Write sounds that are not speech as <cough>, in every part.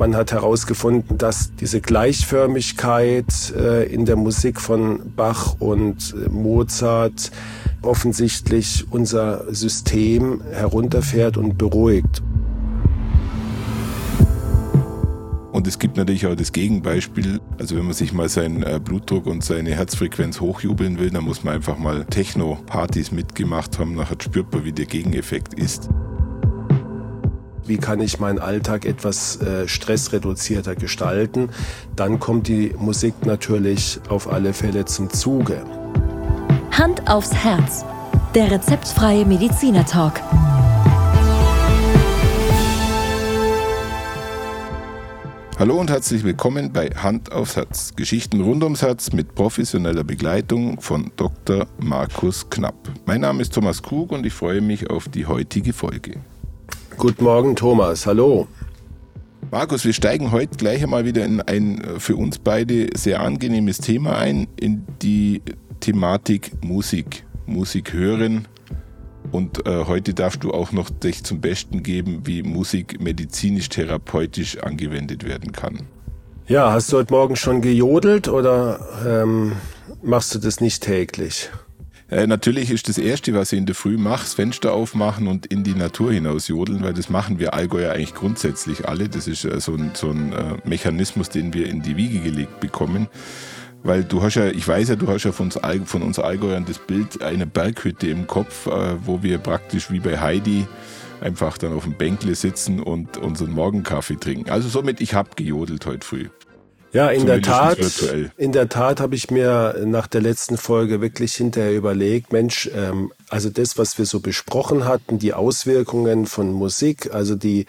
Man hat herausgefunden, dass diese Gleichförmigkeit äh, in der Musik von Bach und äh, Mozart offensichtlich unser System herunterfährt und beruhigt. Und es gibt natürlich auch das Gegenbeispiel. Also wenn man sich mal seinen äh, Blutdruck und seine Herzfrequenz hochjubeln will, dann muss man einfach mal Techno-Partys mitgemacht haben. Nachher spürt man, wie der Gegeneffekt ist. Wie kann ich meinen Alltag etwas äh, stressreduzierter gestalten? Dann kommt die Musik natürlich auf alle Fälle zum Zuge. Hand aufs Herz. Der rezeptfreie Mediziner Talk. Hallo und herzlich willkommen bei Hand aufs Herz. Geschichten rund ums Herz mit professioneller Begleitung von Dr. Markus Knapp. Mein Name ist Thomas Krug und ich freue mich auf die heutige Folge. Guten Morgen, Thomas. Hallo. Markus, wir steigen heute gleich einmal wieder in ein für uns beide sehr angenehmes Thema ein, in die Thematik Musik. Musik hören, und äh, heute darfst du auch noch dich zum Besten geben, wie Musik medizinisch-therapeutisch angewendet werden kann. Ja, hast du heute Morgen schon gejodelt oder ähm, machst du das nicht täglich? Äh, natürlich ist das Erste, was ich in der Früh mache, das Fenster aufmachen und in die Natur hinaus jodeln, weil das machen wir Allgäuer eigentlich grundsätzlich alle. Das ist äh, so ein, so ein äh, Mechanismus, den wir in die Wiege gelegt bekommen. Weil du hast ja, ich weiß ja, du hast ja von uns, von uns Allgäuern das Bild einer Berghütte im Kopf, äh, wo wir praktisch wie bei Heidi einfach dann auf dem Bänkle sitzen und unseren Morgenkaffee trinken. Also somit, ich habe gejodelt heute früh. Ja, in der Tat, virtuell. in der Tat habe ich mir nach der letzten Folge wirklich hinterher überlegt, Mensch, ähm, also das, was wir so besprochen hatten, die Auswirkungen von Musik, also die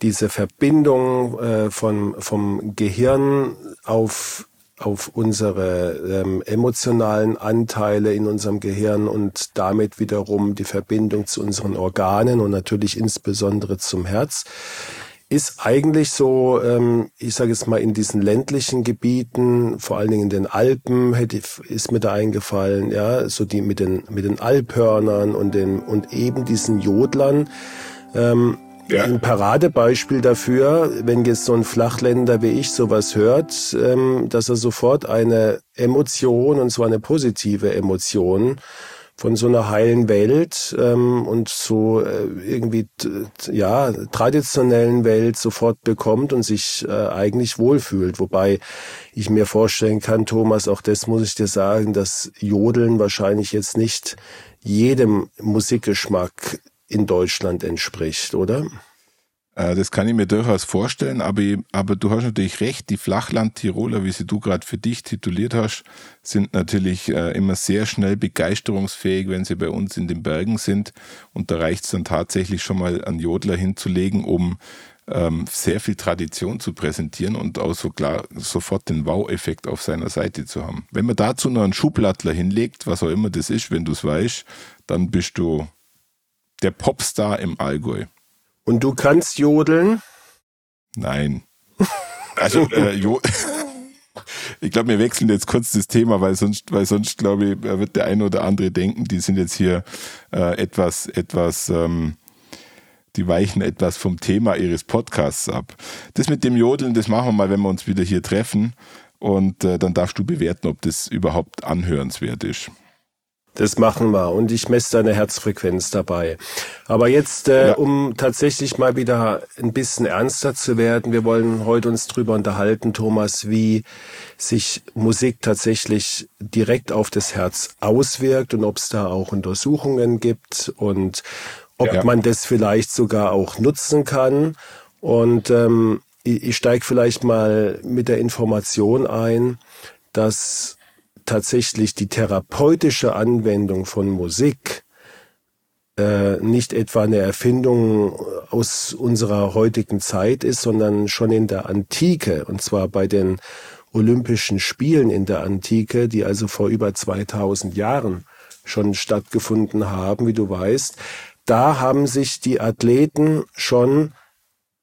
diese Verbindung äh, von, vom Gehirn auf auf unsere ähm, emotionalen Anteile in unserem Gehirn und damit wiederum die Verbindung zu unseren Organen und natürlich insbesondere zum Herz ist eigentlich so, ähm, ich sage jetzt mal in diesen ländlichen Gebieten, vor allen Dingen in den Alpen, hätte, ist mir da eingefallen, ja, so die mit den mit den Alphörnern und den und eben diesen Jodlern. Ähm, ja. Ein Paradebeispiel dafür, wenn jetzt so ein Flachländer wie ich sowas hört, ähm, dass er sofort eine Emotion, und zwar eine positive Emotion, von so einer heilen Welt ähm, und so äh, irgendwie ja traditionellen Welt sofort bekommt und sich äh, eigentlich wohlfühlt. Wobei ich mir vorstellen kann, Thomas, auch das muss ich dir sagen, dass Jodeln wahrscheinlich jetzt nicht jedem Musikgeschmack in Deutschland entspricht, oder? Äh, das kann ich mir durchaus vorstellen, aber, aber du hast natürlich recht, die Flachland-Tiroler, wie sie du gerade für dich tituliert hast, sind natürlich äh, immer sehr schnell begeisterungsfähig, wenn sie bei uns in den Bergen sind. Und da reicht es dann tatsächlich schon mal einen Jodler hinzulegen, um ähm, sehr viel Tradition zu präsentieren und auch so klar sofort den Wow-Effekt auf seiner Seite zu haben. Wenn man dazu noch einen Schublattler hinlegt, was auch immer das ist, wenn du es weißt, dann bist du der Popstar im Allgäu. Und du kannst jodeln? Nein. Also, äh, jo <laughs> ich glaube, wir wechseln jetzt kurz das Thema, weil sonst, weil sonst glaube ich, wird der eine oder andere denken, die sind jetzt hier äh, etwas, etwas, ähm, die weichen etwas vom Thema ihres Podcasts ab. Das mit dem Jodeln, das machen wir mal, wenn wir uns wieder hier treffen. Und äh, dann darfst du bewerten, ob das überhaupt anhörenswert ist. Das machen wir und ich messe deine Herzfrequenz dabei. Aber jetzt, äh, ja. um tatsächlich mal wieder ein bisschen ernster zu werden, wir wollen heute uns drüber unterhalten, Thomas, wie sich Musik tatsächlich direkt auf das Herz auswirkt und ob es da auch Untersuchungen gibt und ob ja. man das vielleicht sogar auch nutzen kann. Und ähm, ich, ich steige vielleicht mal mit der Information ein, dass tatsächlich die therapeutische Anwendung von Musik äh, nicht etwa eine Erfindung aus unserer heutigen Zeit ist, sondern schon in der Antike, und zwar bei den Olympischen Spielen in der Antike, die also vor über 2000 Jahren schon stattgefunden haben, wie du weißt, da haben sich die Athleten schon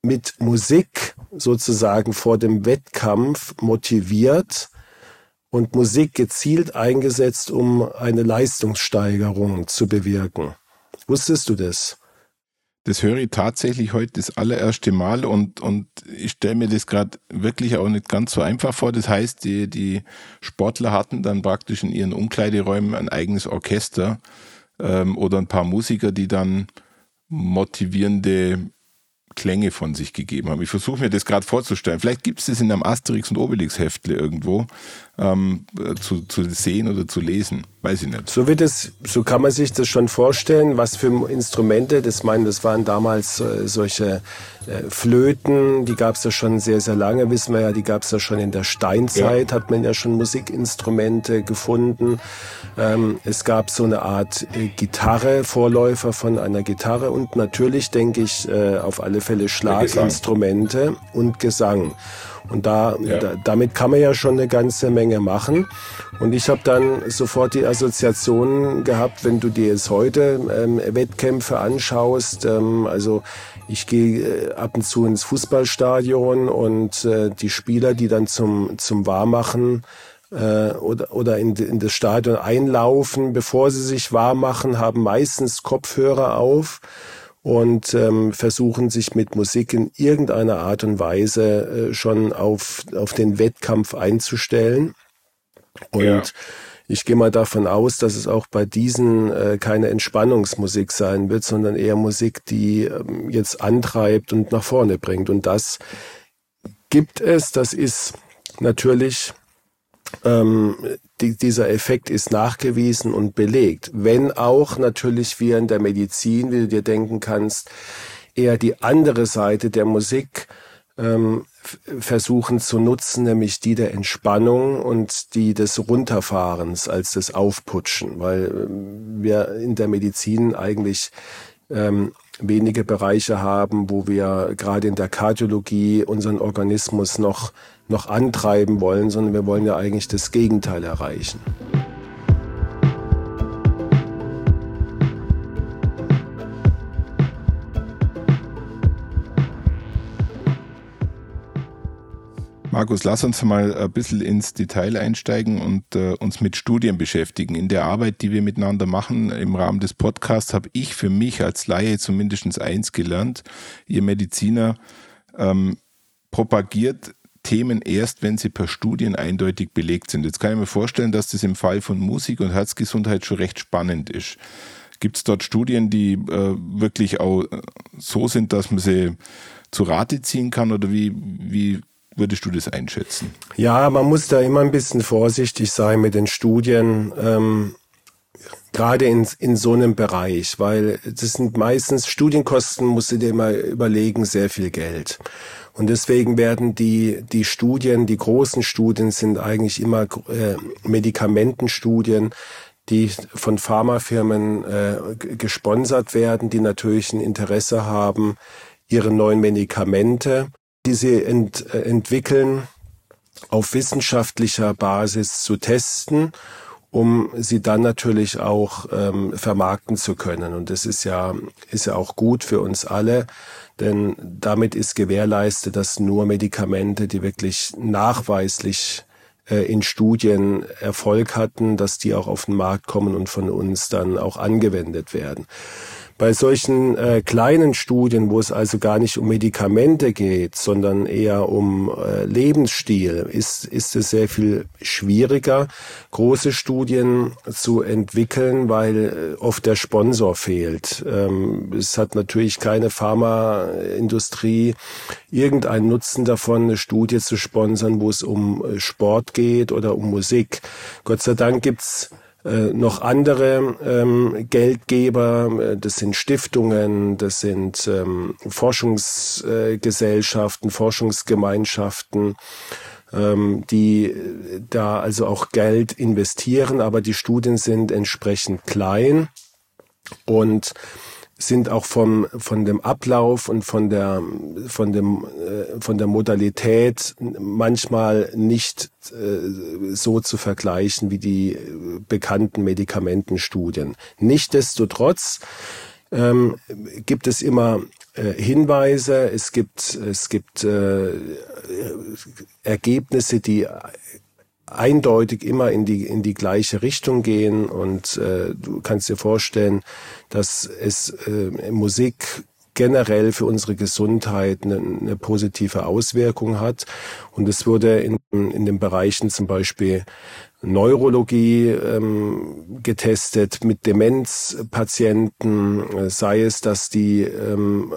mit Musik sozusagen vor dem Wettkampf motiviert und Musik gezielt eingesetzt, um eine Leistungssteigerung zu bewirken. Wusstest du das? Das höre ich tatsächlich heute das allererste Mal und, und ich stelle mir das gerade wirklich auch nicht ganz so einfach vor. Das heißt, die, die Sportler hatten dann praktisch in ihren Umkleideräumen ein eigenes Orchester ähm, oder ein paar Musiker, die dann motivierende Klänge von sich gegeben haben. Ich versuche mir das gerade vorzustellen. Vielleicht gibt es das in einem Asterix und Obelix Heftle irgendwo ähm, zu, zu sehen oder zu lesen. Weiß ich nicht. So wird es, so kann man sich das schon vorstellen, was für Instrumente. Das meinen, das waren damals äh, solche äh, Flöten, die gab es ja schon sehr, sehr lange, wissen wir ja, die gab es ja schon in der Steinzeit, ja. hat man ja schon Musikinstrumente gefunden. Ähm, es gab so eine Art äh, Gitarre, Vorläufer von einer Gitarre und natürlich denke ich äh, auf alle Fälle Schlaginstrumente und Gesang. Und da, ja. da, damit kann man ja schon eine ganze Menge machen. Und ich habe dann sofort die Assoziation gehabt, wenn du dir jetzt heute ähm, Wettkämpfe anschaust, ähm, also ich gehe äh, ab und zu ins Fußballstadion und äh, die Spieler, die dann zum, zum Warmachen äh, oder, oder in, in das Stadion einlaufen, bevor sie sich warm machen, haben meistens Kopfhörer auf und ähm, versuchen sich mit Musik in irgendeiner Art und Weise äh, schon auf, auf den Wettkampf einzustellen. Und ja. ich gehe mal davon aus, dass es auch bei diesen äh, keine Entspannungsmusik sein wird, sondern eher Musik, die ähm, jetzt antreibt und nach vorne bringt. Und das gibt es, das ist natürlich ähm, die, dieser Effekt ist nachgewiesen und belegt. Wenn auch natürlich wir in der Medizin, wie du dir denken kannst, eher die andere Seite der Musik ähm, versuchen zu nutzen, nämlich die der Entspannung und die des Runterfahrens als des Aufputschen, weil ähm, wir in der Medizin eigentlich ähm, wenige Bereiche haben, wo wir gerade in der Kardiologie unseren Organismus noch noch antreiben wollen, sondern wir wollen ja eigentlich das Gegenteil erreichen. Markus, lass uns mal ein bisschen ins Detail einsteigen und äh, uns mit Studien beschäftigen. In der Arbeit, die wir miteinander machen im Rahmen des Podcasts, habe ich für mich als Laie zumindest eins gelernt. Ihr Mediziner ähm, propagiert Themen erst, wenn sie per Studien eindeutig belegt sind. Jetzt kann ich mir vorstellen, dass das im Fall von Musik und Herzgesundheit schon recht spannend ist. Gibt es dort Studien, die äh, wirklich auch so sind, dass man sie zu Rate ziehen kann oder wie, wie würdest du das einschätzen? Ja, man muss da immer ein bisschen vorsichtig sein mit den Studien. Ähm, gerade in, in so einem Bereich, weil das sind meistens Studienkosten, musst du dir mal überlegen, sehr viel Geld. Und deswegen werden die, die Studien, die großen Studien sind eigentlich immer äh, Medikamentenstudien, die von Pharmafirmen äh, gesponsert werden, die natürlich ein Interesse haben, ihre neuen Medikamente, die sie ent, äh, entwickeln, auf wissenschaftlicher Basis zu testen, um sie dann natürlich auch ähm, vermarkten zu können. Und das ist ja, ist ja auch gut für uns alle, denn damit ist gewährleistet, dass nur Medikamente, die wirklich nachweislich äh, in Studien Erfolg hatten, dass die auch auf den Markt kommen und von uns dann auch angewendet werden. Bei solchen äh, kleinen Studien, wo es also gar nicht um Medikamente geht, sondern eher um äh, Lebensstil, ist, ist es sehr viel schwieriger, große Studien zu entwickeln, weil äh, oft der Sponsor fehlt. Ähm, es hat natürlich keine Pharmaindustrie irgendeinen Nutzen davon, eine Studie zu sponsern, wo es um äh, Sport geht oder um Musik. Gott sei Dank gibt's äh, noch andere ähm, Geldgeber, äh, das sind Stiftungen, das sind ähm, Forschungsgesellschaften, Forschungsgemeinschaften, ähm, die da also auch Geld investieren, aber die Studien sind entsprechend klein. Und sind auch vom, von dem Ablauf und von der, von dem, äh, von der Modalität manchmal nicht äh, so zu vergleichen wie die bekannten Medikamentenstudien. Nichtsdestotrotz ähm, gibt es immer äh, Hinweise, es gibt, es gibt äh, Ergebnisse, die eindeutig immer in die, in die gleiche Richtung gehen und äh, du kannst dir vorstellen, dass es äh, Musik generell für unsere Gesundheit eine, eine positive Auswirkung hat. Und es wurde in, in den Bereichen zum Beispiel Neurologie ähm, getestet mit Demenzpatienten, sei es, dass die ähm,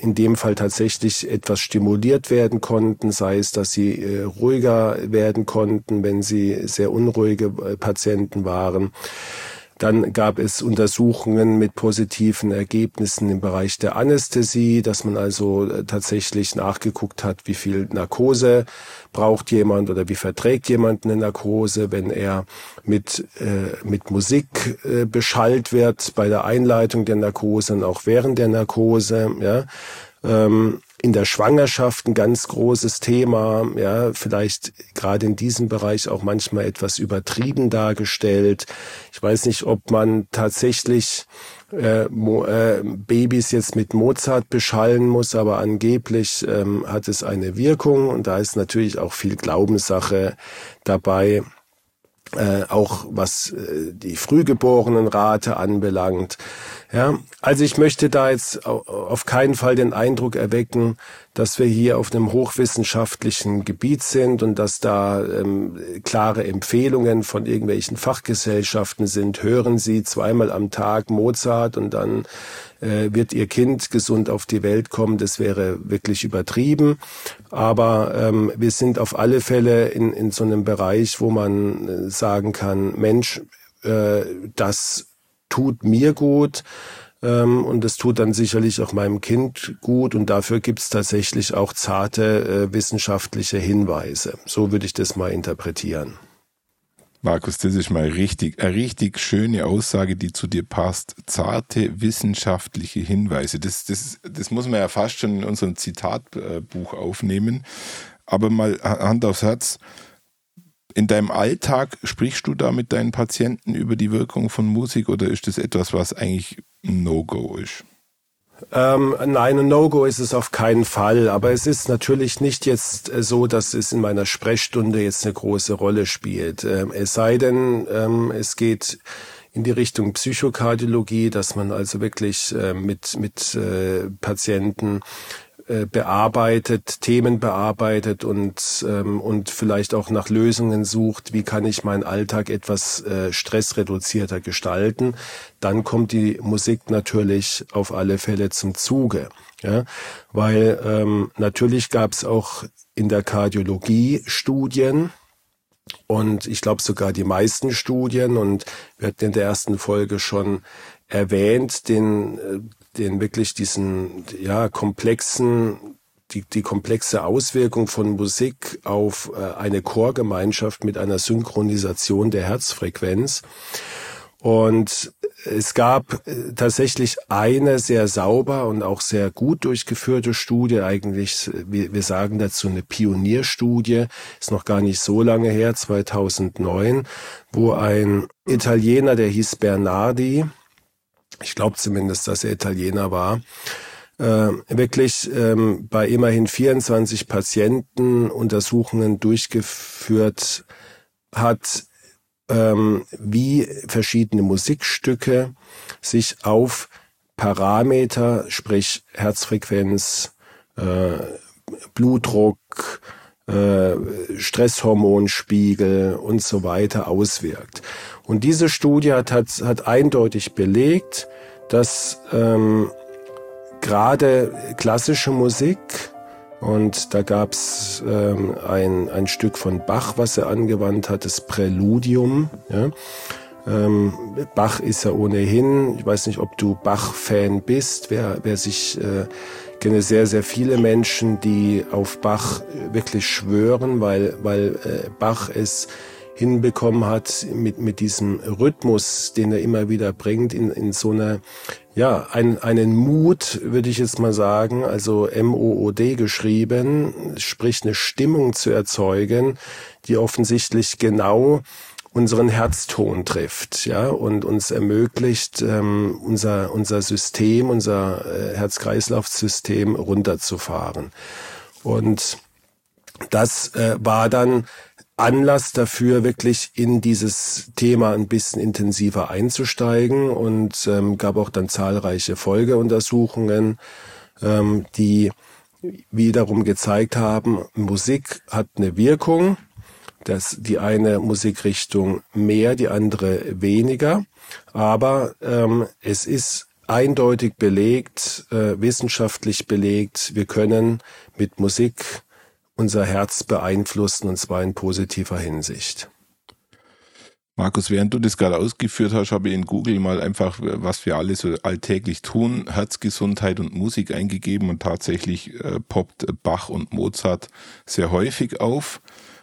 in dem Fall tatsächlich etwas stimuliert werden konnten, sei es, dass sie äh, ruhiger werden konnten, wenn sie sehr unruhige äh, Patienten waren. Dann gab es Untersuchungen mit positiven Ergebnissen im Bereich der Anästhesie, dass man also äh, tatsächlich nachgeguckt hat, wie viel Narkose braucht jemand oder wie verträgt jemand eine Narkose, wenn er mit, äh, mit Musik äh, beschallt wird bei der Einleitung der Narkose und auch während der Narkose. Ja. Ähm, in der Schwangerschaft ein ganz großes Thema, ja, vielleicht gerade in diesem Bereich auch manchmal etwas übertrieben dargestellt. Ich weiß nicht, ob man tatsächlich äh, äh, Babys jetzt mit Mozart beschallen muss, aber angeblich ähm, hat es eine Wirkung und da ist natürlich auch viel Glaubenssache dabei äh, auch was äh, die Frühgeborenenrate anbelangt. Ja, also ich möchte da jetzt auf keinen Fall den Eindruck erwecken, dass wir hier auf einem hochwissenschaftlichen Gebiet sind und dass da ähm, klare Empfehlungen von irgendwelchen Fachgesellschaften sind. Hören Sie zweimal am Tag Mozart und dann äh, wird Ihr Kind gesund auf die Welt kommen. Das wäre wirklich übertrieben. Aber ähm, wir sind auf alle Fälle in, in so einem Bereich, wo man äh, sagen kann, Mensch, äh, das tut mir gut ähm, und es tut dann sicherlich auch meinem Kind gut und dafür gibt es tatsächlich auch zarte äh, wissenschaftliche Hinweise. So würde ich das mal interpretieren. Markus, das ist mal richtig, eine richtig schöne Aussage, die zu dir passt. Zarte wissenschaftliche Hinweise. Das, das, das muss man ja fast schon in unserem Zitatbuch aufnehmen. Aber mal Hand aufs Herz. In deinem Alltag sprichst du da mit deinen Patienten über die Wirkung von Musik oder ist das etwas, was eigentlich ein No-Go ist? Ähm, nein, ein No-Go ist es auf keinen Fall. Aber es ist natürlich nicht jetzt äh, so, dass es in meiner Sprechstunde jetzt eine große Rolle spielt. Ähm, es sei denn, ähm, es geht in die Richtung Psychokardiologie, dass man also wirklich äh, mit, mit äh, Patienten äh, bearbeitet, Themen bearbeitet und, ähm, und vielleicht auch nach Lösungen sucht, wie kann ich meinen Alltag etwas äh, stressreduzierter gestalten, dann kommt die Musik natürlich auf alle Fälle zum Zuge. Ja? Weil ähm, natürlich gab es auch in der Kardiologie Studien, und ich glaube sogar die meisten Studien, und wir hatten in der ersten Folge schon erwähnt, den äh, den wirklich diesen ja komplexen die, die komplexe Auswirkung von Musik auf äh, eine Chorgemeinschaft mit einer Synchronisation der Herzfrequenz. Und es gab äh, tatsächlich eine sehr sauber und auch sehr gut durchgeführte Studie, eigentlich, wir, wir sagen dazu eine Pionierstudie, ist noch gar nicht so lange her, 2009, wo ein Italiener, der hieß Bernardi, ich glaube zumindest, dass er Italiener war, äh, wirklich ähm, bei immerhin 24 Patienten Untersuchungen durchgeführt hat, ähm, wie verschiedene Musikstücke sich auf Parameter, sprich Herzfrequenz, äh, Blutdruck, äh, Stresshormonspiegel und so weiter auswirkt. Und diese Studie hat, hat, hat eindeutig belegt, dass ähm, gerade klassische Musik, und da gab's ähm, ein, ein Stück von Bach, was er angewandt hat, das Präludium. Ja. Ähm, Bach ist ja ohnehin, ich weiß nicht, ob du Bach-Fan bist, wer, wer sich, äh, kenne sehr, sehr viele Menschen, die auf Bach wirklich schwören, weil, weil äh, Bach ist hinbekommen hat mit, mit diesem Rhythmus, den er immer wieder bringt, in, in so einer, ja, ein, einen Mut, würde ich jetzt mal sagen, also M-O-O-D geschrieben, sprich eine Stimmung zu erzeugen, die offensichtlich genau unseren Herzton trifft, ja, und uns ermöglicht, ähm, unser, unser System, unser äh, Herz-Kreislauf-System runterzufahren. Und das äh, war dann Anlass dafür, wirklich in dieses Thema ein bisschen intensiver einzusteigen und ähm, gab auch dann zahlreiche Folgeuntersuchungen, ähm, die wiederum gezeigt haben, Musik hat eine Wirkung, dass die eine Musikrichtung mehr, die andere weniger, aber ähm, es ist eindeutig belegt, äh, wissenschaftlich belegt, wir können mit Musik unser Herz beeinflussen und zwar in positiver Hinsicht. Markus, während du das gerade ausgeführt hast, habe ich in Google mal einfach, was wir alle so alltäglich tun, Herzgesundheit und Musik eingegeben und tatsächlich äh, poppt Bach und Mozart sehr häufig auf.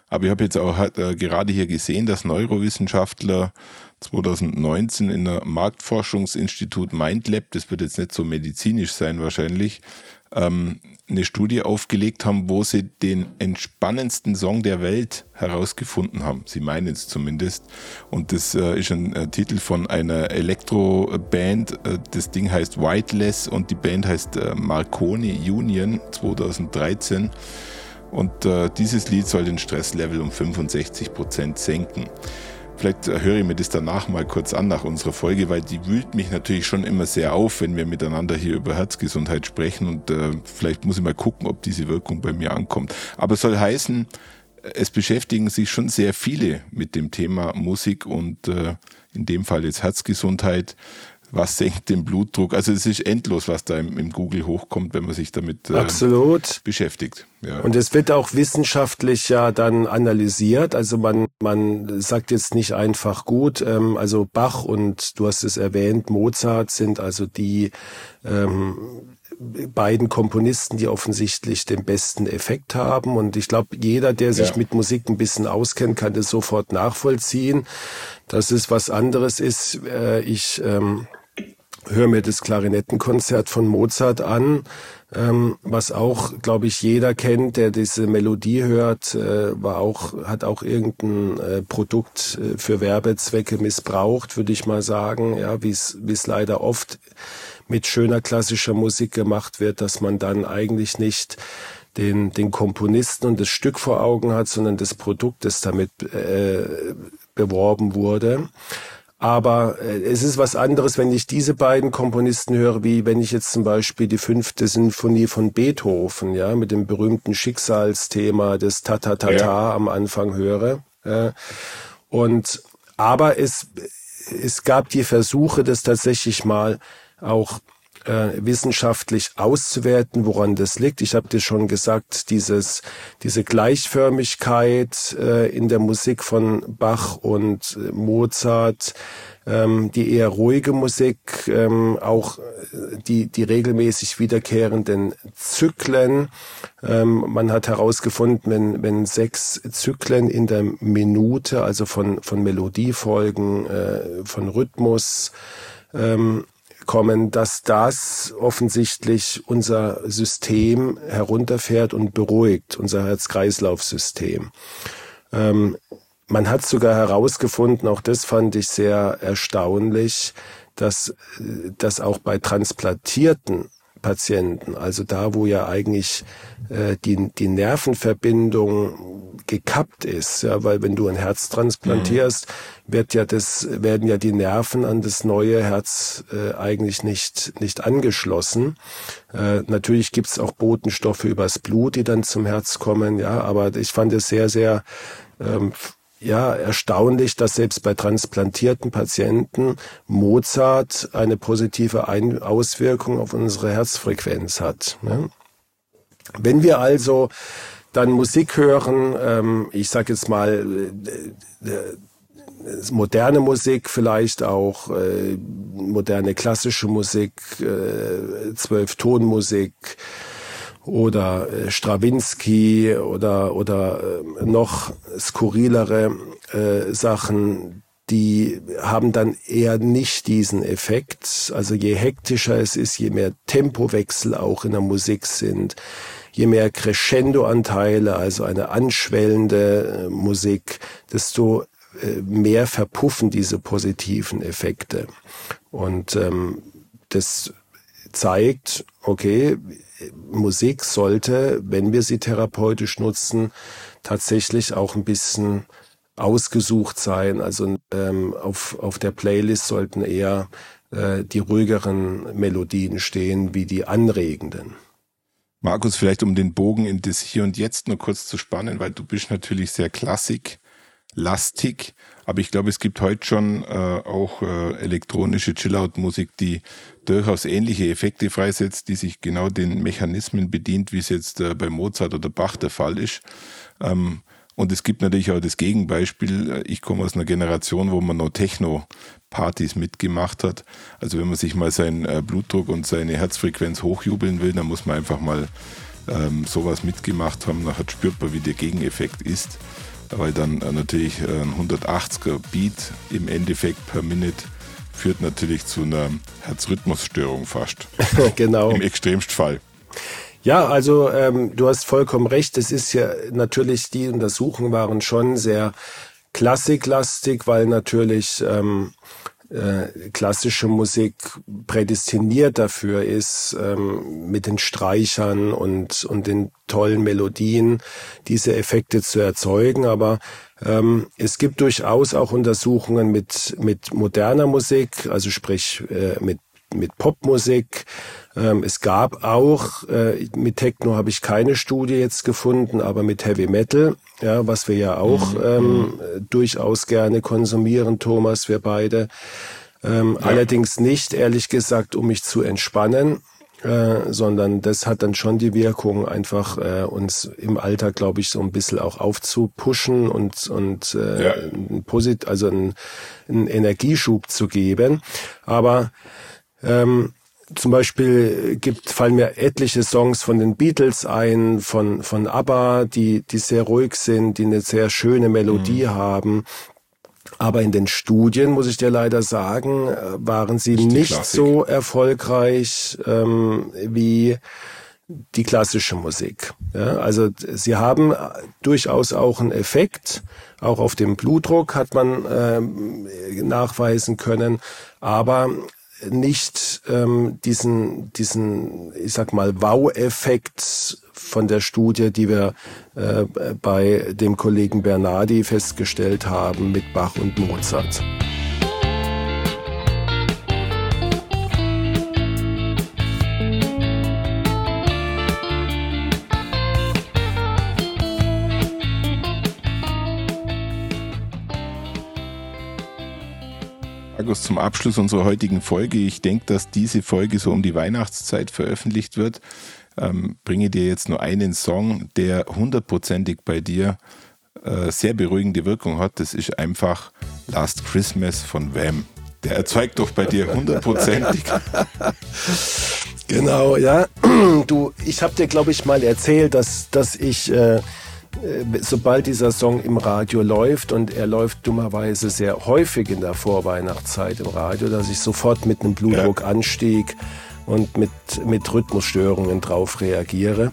Aber ich habe jetzt auch äh, gerade hier gesehen, dass Neurowissenschaftler 2019 in der Marktforschungsinstitut MindLab, das wird jetzt nicht so medizinisch sein wahrscheinlich, ähm, eine Studie aufgelegt haben, wo sie den entspannendsten Song der Welt herausgefunden haben. Sie meinen es zumindest. Und das äh, ist ein äh, Titel von einer Elektro-Band. Äh, das Ding heißt Whiteless und die Band heißt äh, Marconi Union 2013. Und äh, dieses Lied soll den Stresslevel um 65 Prozent senken. Vielleicht höre ich mir das danach mal kurz an nach unserer Folge, weil die wühlt mich natürlich schon immer sehr auf, wenn wir miteinander hier über Herzgesundheit sprechen und äh, vielleicht muss ich mal gucken, ob diese Wirkung bei mir ankommt. Aber soll heißen, es beschäftigen sich schon sehr viele mit dem Thema Musik und äh, in dem Fall jetzt Herzgesundheit was senkt den Blutdruck. Also es ist endlos, was da im, im Google hochkommt, wenn man sich damit äh, Absolut. beschäftigt. Ja. Und es wird auch wissenschaftlich ja dann analysiert. Also man, man sagt jetzt nicht einfach gut, ähm, also Bach und du hast es erwähnt, Mozart sind also die ähm, beiden Komponisten, die offensichtlich den besten Effekt haben. Und ich glaube, jeder, der sich ja. mit Musik ein bisschen auskennt, kann das sofort nachvollziehen. Dass es was anderes ist. Äh, ich ähm, höre mir das Klarinettenkonzert von Mozart an, ähm, was auch, glaube ich, jeder kennt, der diese Melodie hört, äh, war auch, hat auch irgendein äh, Produkt äh, für Werbezwecke missbraucht, würde ich mal sagen, ja, wie es wie es leider oft mit schöner klassischer Musik gemacht wird, dass man dann eigentlich nicht den, den Komponisten und das Stück vor Augen hat, sondern das Produkt, das damit äh, beworben wurde. Aber äh, es ist was anderes, wenn ich diese beiden Komponisten höre, wie wenn ich jetzt zum Beispiel die fünfte Sinfonie von Beethoven, ja, mit dem berühmten Schicksalsthema des Ta-Ta-Ta-Ta ja. am Anfang höre. Äh, und, aber es, es gab die Versuche, das tatsächlich mal auch äh, wissenschaftlich auszuwerten, woran das liegt. Ich habe dir schon gesagt, dieses, diese Gleichförmigkeit äh, in der Musik von Bach und äh, Mozart, ähm, die eher ruhige Musik, ähm, auch äh, die, die regelmäßig wiederkehrenden Zyklen. Ähm, man hat herausgefunden, wenn, wenn sechs Zyklen in der Minute, also von, von Melodiefolgen, äh, von Rhythmus, ähm, kommen, dass das offensichtlich unser System herunterfährt und beruhigt, unser Herz-Kreislauf-System. Ähm, man hat sogar herausgefunden, auch das fand ich sehr erstaunlich, dass, äh, dass auch bei transplantierten Patienten, also da, wo ja eigentlich äh, die, die Nervenverbindung gekappt ist, ja, weil wenn du ein Herz transplantierst, mhm. wird ja das, werden ja die Nerven an das neue Herz äh, eigentlich nicht, nicht angeschlossen. Äh, natürlich gibt's auch Botenstoffe übers Blut, die dann zum Herz kommen, ja, aber ich fand es sehr, sehr ähm, ja, erstaunlich, dass selbst bei transplantierten Patienten Mozart eine positive Ein Auswirkung auf unsere Herzfrequenz hat. Ne? Wenn wir also dann Musik hören, ähm, ich sage jetzt mal äh, äh, moderne Musik, vielleicht auch äh, moderne klassische Musik, äh, Zwölftonmusik, oder äh, Strawinski oder oder äh, noch skurrilere äh, Sachen, die haben dann eher nicht diesen Effekt. Also je hektischer es ist, je mehr Tempowechsel auch in der Musik sind, je mehr Crescendo-Anteile, also eine anschwellende äh, Musik, desto äh, mehr verpuffen diese positiven Effekte. Und ähm, das zeigt, okay, Musik sollte, wenn wir sie therapeutisch nutzen, tatsächlich auch ein bisschen ausgesucht sein. Also ähm, auf, auf der Playlist sollten eher äh, die ruhigeren Melodien stehen wie die anregenden. Markus, vielleicht um den Bogen in das Hier und Jetzt nur kurz zu spannen, weil du bist natürlich sehr klassiklastig, aber ich glaube, es gibt heute schon äh, auch äh, elektronische Chillout-Musik, die durchaus ähnliche Effekte freisetzt, die sich genau den Mechanismen bedient, wie es jetzt äh, bei Mozart oder Bach der Fall ist. Ähm, und es gibt natürlich auch das Gegenbeispiel. Ich komme aus einer Generation, wo man noch Techno-Partys mitgemacht hat. Also wenn man sich mal seinen äh, Blutdruck und seine Herzfrequenz hochjubeln will, dann muss man einfach mal ähm, sowas mitgemacht haben. Nachher spürt man, wie der Gegeneffekt ist. Weil dann äh, natürlich ein 180er Beat im Endeffekt per Minute führt natürlich zu einer Herzrhythmusstörung fast. <laughs> genau. Im Extremstfall. Ja, also ähm, du hast vollkommen recht. Es ist ja natürlich, die Untersuchungen waren schon sehr klassiklastig, weil natürlich ähm, äh, klassische Musik prädestiniert dafür ist, ähm, mit den Streichern und, und den tollen Melodien diese Effekte zu erzeugen. Aber ähm, es gibt durchaus auch Untersuchungen mit, mit moderner Musik, also sprich äh, mit mit Popmusik. Ähm, es gab auch, äh, mit Techno habe ich keine Studie jetzt gefunden, aber mit Heavy Metal, ja, was wir ja auch mhm. ähm, mhm. durchaus gerne konsumieren, Thomas, wir beide. Ähm, ja. Allerdings nicht, ehrlich gesagt, um mich zu entspannen, äh, sondern das hat dann schon die Wirkung, einfach äh, uns im Alltag, glaube ich, so ein bisschen auch aufzupushen und, und äh, ja. ein Posit also einen, einen Energieschub zu geben. Aber ähm, zum Beispiel gibt, fallen mir etliche Songs von den Beatles ein, von, von ABBA, die, die sehr ruhig sind, die eine sehr schöne Melodie mhm. haben. Aber in den Studien, muss ich dir leider sagen, äh, waren sie nicht Klassik. so erfolgreich ähm, wie die klassische Musik. Ja, also sie haben durchaus auch einen Effekt, auch auf dem Blutdruck hat man ähm, nachweisen können, aber nicht ähm, diesen, diesen, ich sag mal, Wow-Effekt von der Studie, die wir äh, bei dem Kollegen Bernardi festgestellt haben mit Bach und Mozart. Markus, zum Abschluss unserer heutigen Folge. Ich denke, dass diese Folge so um die Weihnachtszeit veröffentlicht wird. Ähm, bringe dir jetzt nur einen Song, der hundertprozentig bei dir äh, sehr beruhigende Wirkung hat. Das ist einfach Last Christmas von Wham. Der erzeugt doch bei dir hundertprozentig. <laughs> <laughs> genau, ja. <clears throat> Du, ich habe dir, glaube ich, mal erzählt, dass, dass ich äh, sobald dieser Song im Radio läuft und er läuft dummerweise sehr häufig in der Vorweihnachtszeit im Radio, dass ich sofort mit einem Blutdruckanstieg und mit, mit Rhythmusstörungen drauf reagiere.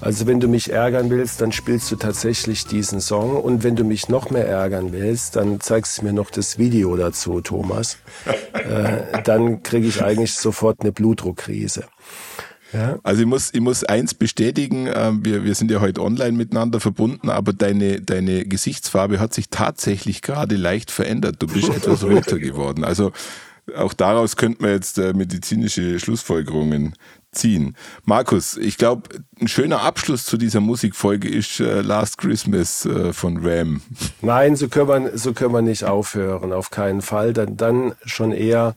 Also wenn du mich ärgern willst, dann spielst du tatsächlich diesen Song und wenn du mich noch mehr ärgern willst, dann zeigst du mir noch das Video dazu, Thomas. <laughs> äh, dann kriege ich eigentlich sofort eine Blutdruckkrise. Ja. Also ich muss, ich muss eins bestätigen, äh, wir, wir sind ja heute online miteinander verbunden, aber deine, deine Gesichtsfarbe hat sich tatsächlich gerade leicht verändert. Du bist <laughs> etwas röter geworden. Also auch daraus könnte man jetzt äh, medizinische Schlussfolgerungen ziehen. Markus, ich glaube, ein schöner Abschluss zu dieser Musikfolge ist äh, Last Christmas äh, von Ram. Nein, so können, wir, so können wir nicht aufhören, auf keinen Fall. Dann, dann schon eher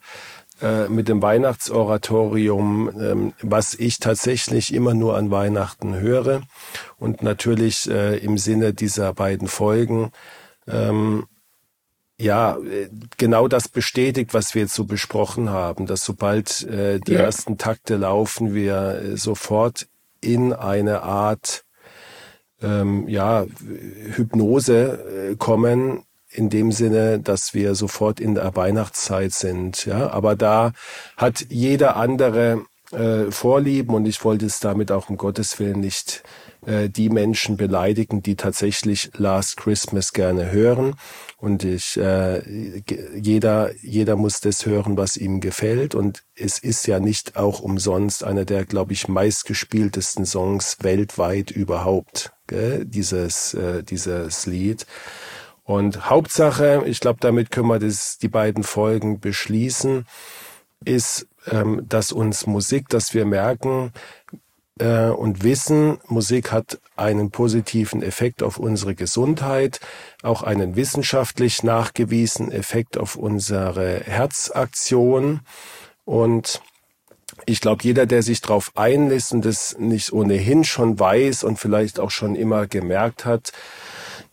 äh, mit dem Weihnachtsoratorium, ähm, was ich tatsächlich immer nur an Weihnachten höre und natürlich äh, im Sinne dieser beiden Folgen ähm, ja, äh, genau das bestätigt, was wir jetzt so besprochen haben, dass sobald äh, die ja. ersten Takte laufen, wir äh, sofort in eine Art ähm, ja, Hypnose äh, kommen, in dem Sinne, dass wir sofort in der Weihnachtszeit sind. Ja, aber da hat jeder andere äh, Vorlieben und ich wollte es damit auch um Gottes Willen nicht äh, die Menschen beleidigen, die tatsächlich Last Christmas gerne hören. Und ich, äh, jeder, jeder muss das hören, was ihm gefällt. Und es ist ja nicht auch umsonst einer der, glaube ich, meistgespieltesten Songs weltweit überhaupt. Gell? Dieses, äh, dieses Lied. Und Hauptsache, ich glaube, damit können wir das, die beiden Folgen beschließen, ist, ähm, dass uns Musik, dass wir merken, äh, und wissen, Musik hat einen positiven Effekt auf unsere Gesundheit, auch einen wissenschaftlich nachgewiesenen Effekt auf unsere Herzaktion. Und ich glaube, jeder, der sich darauf einlässt und das nicht ohnehin schon weiß und vielleicht auch schon immer gemerkt hat,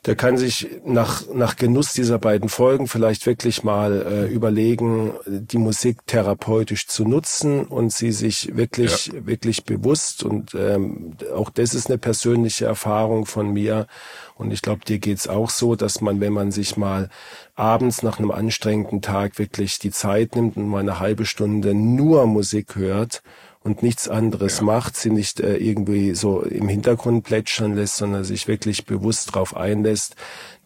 der kann sich nach, nach Genuss dieser beiden Folgen vielleicht wirklich mal äh, überlegen, die Musik therapeutisch zu nutzen und sie sich wirklich, ja. wirklich bewusst und ähm, auch das ist eine persönliche Erfahrung von mir und ich glaube, dir geht's auch so, dass man, wenn man sich mal abends nach einem anstrengenden Tag wirklich die Zeit nimmt und mal eine halbe Stunde nur Musik hört und nichts anderes ja. macht, sie nicht äh, irgendwie so im Hintergrund plätschern lässt, sondern sich wirklich bewusst darauf einlässt,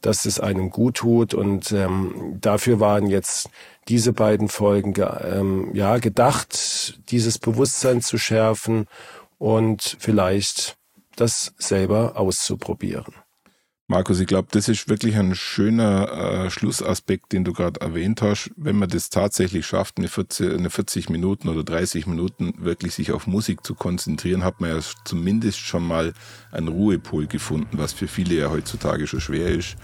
dass es einem gut tut. Und ähm, dafür waren jetzt diese beiden Folgen ähm, ja gedacht, dieses Bewusstsein zu schärfen und vielleicht das selber auszuprobieren. Markus, ich glaube, das ist wirklich ein schöner äh, Schlussaspekt, den du gerade erwähnt hast. Wenn man das tatsächlich schafft, eine 40, eine 40, Minuten oder 30 Minuten wirklich sich auf Musik zu konzentrieren, hat man ja zumindest schon mal einen Ruhepol gefunden, was für viele ja heutzutage schon schwer ist,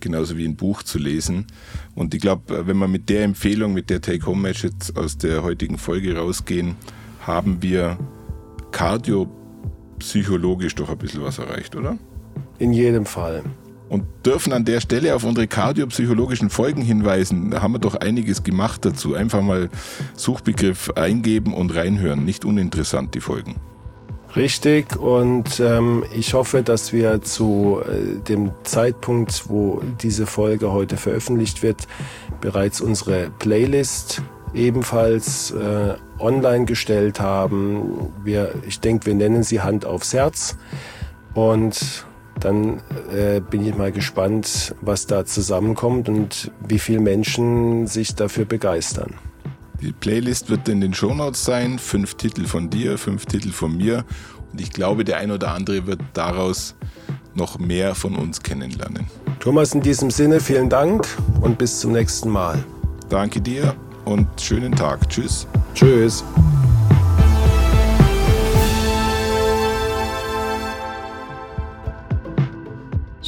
genauso wie ein Buch zu lesen. Und ich glaube, wenn wir mit der Empfehlung, mit der Take-Home-Message aus der heutigen Folge rausgehen, haben wir cardio-psychologisch doch ein bisschen was erreicht, oder? In jedem Fall. Und dürfen an der Stelle auf unsere kardiopsychologischen Folgen hinweisen. Da haben wir doch einiges gemacht dazu. Einfach mal Suchbegriff eingeben und reinhören. Nicht uninteressant, die Folgen. Richtig und ähm, ich hoffe, dass wir zu äh, dem Zeitpunkt, wo diese Folge heute veröffentlicht wird, bereits unsere Playlist ebenfalls äh, online gestellt haben. Wir, ich denke, wir nennen sie Hand aufs Herz und dann äh, bin ich mal gespannt, was da zusammenkommt und wie viele Menschen sich dafür begeistern. Die Playlist wird in den Shownotes sein. Fünf Titel von dir, fünf Titel von mir. Und ich glaube, der ein oder andere wird daraus noch mehr von uns kennenlernen. Thomas, in diesem Sinne vielen Dank und bis zum nächsten Mal. Danke dir und schönen Tag. Tschüss. Tschüss.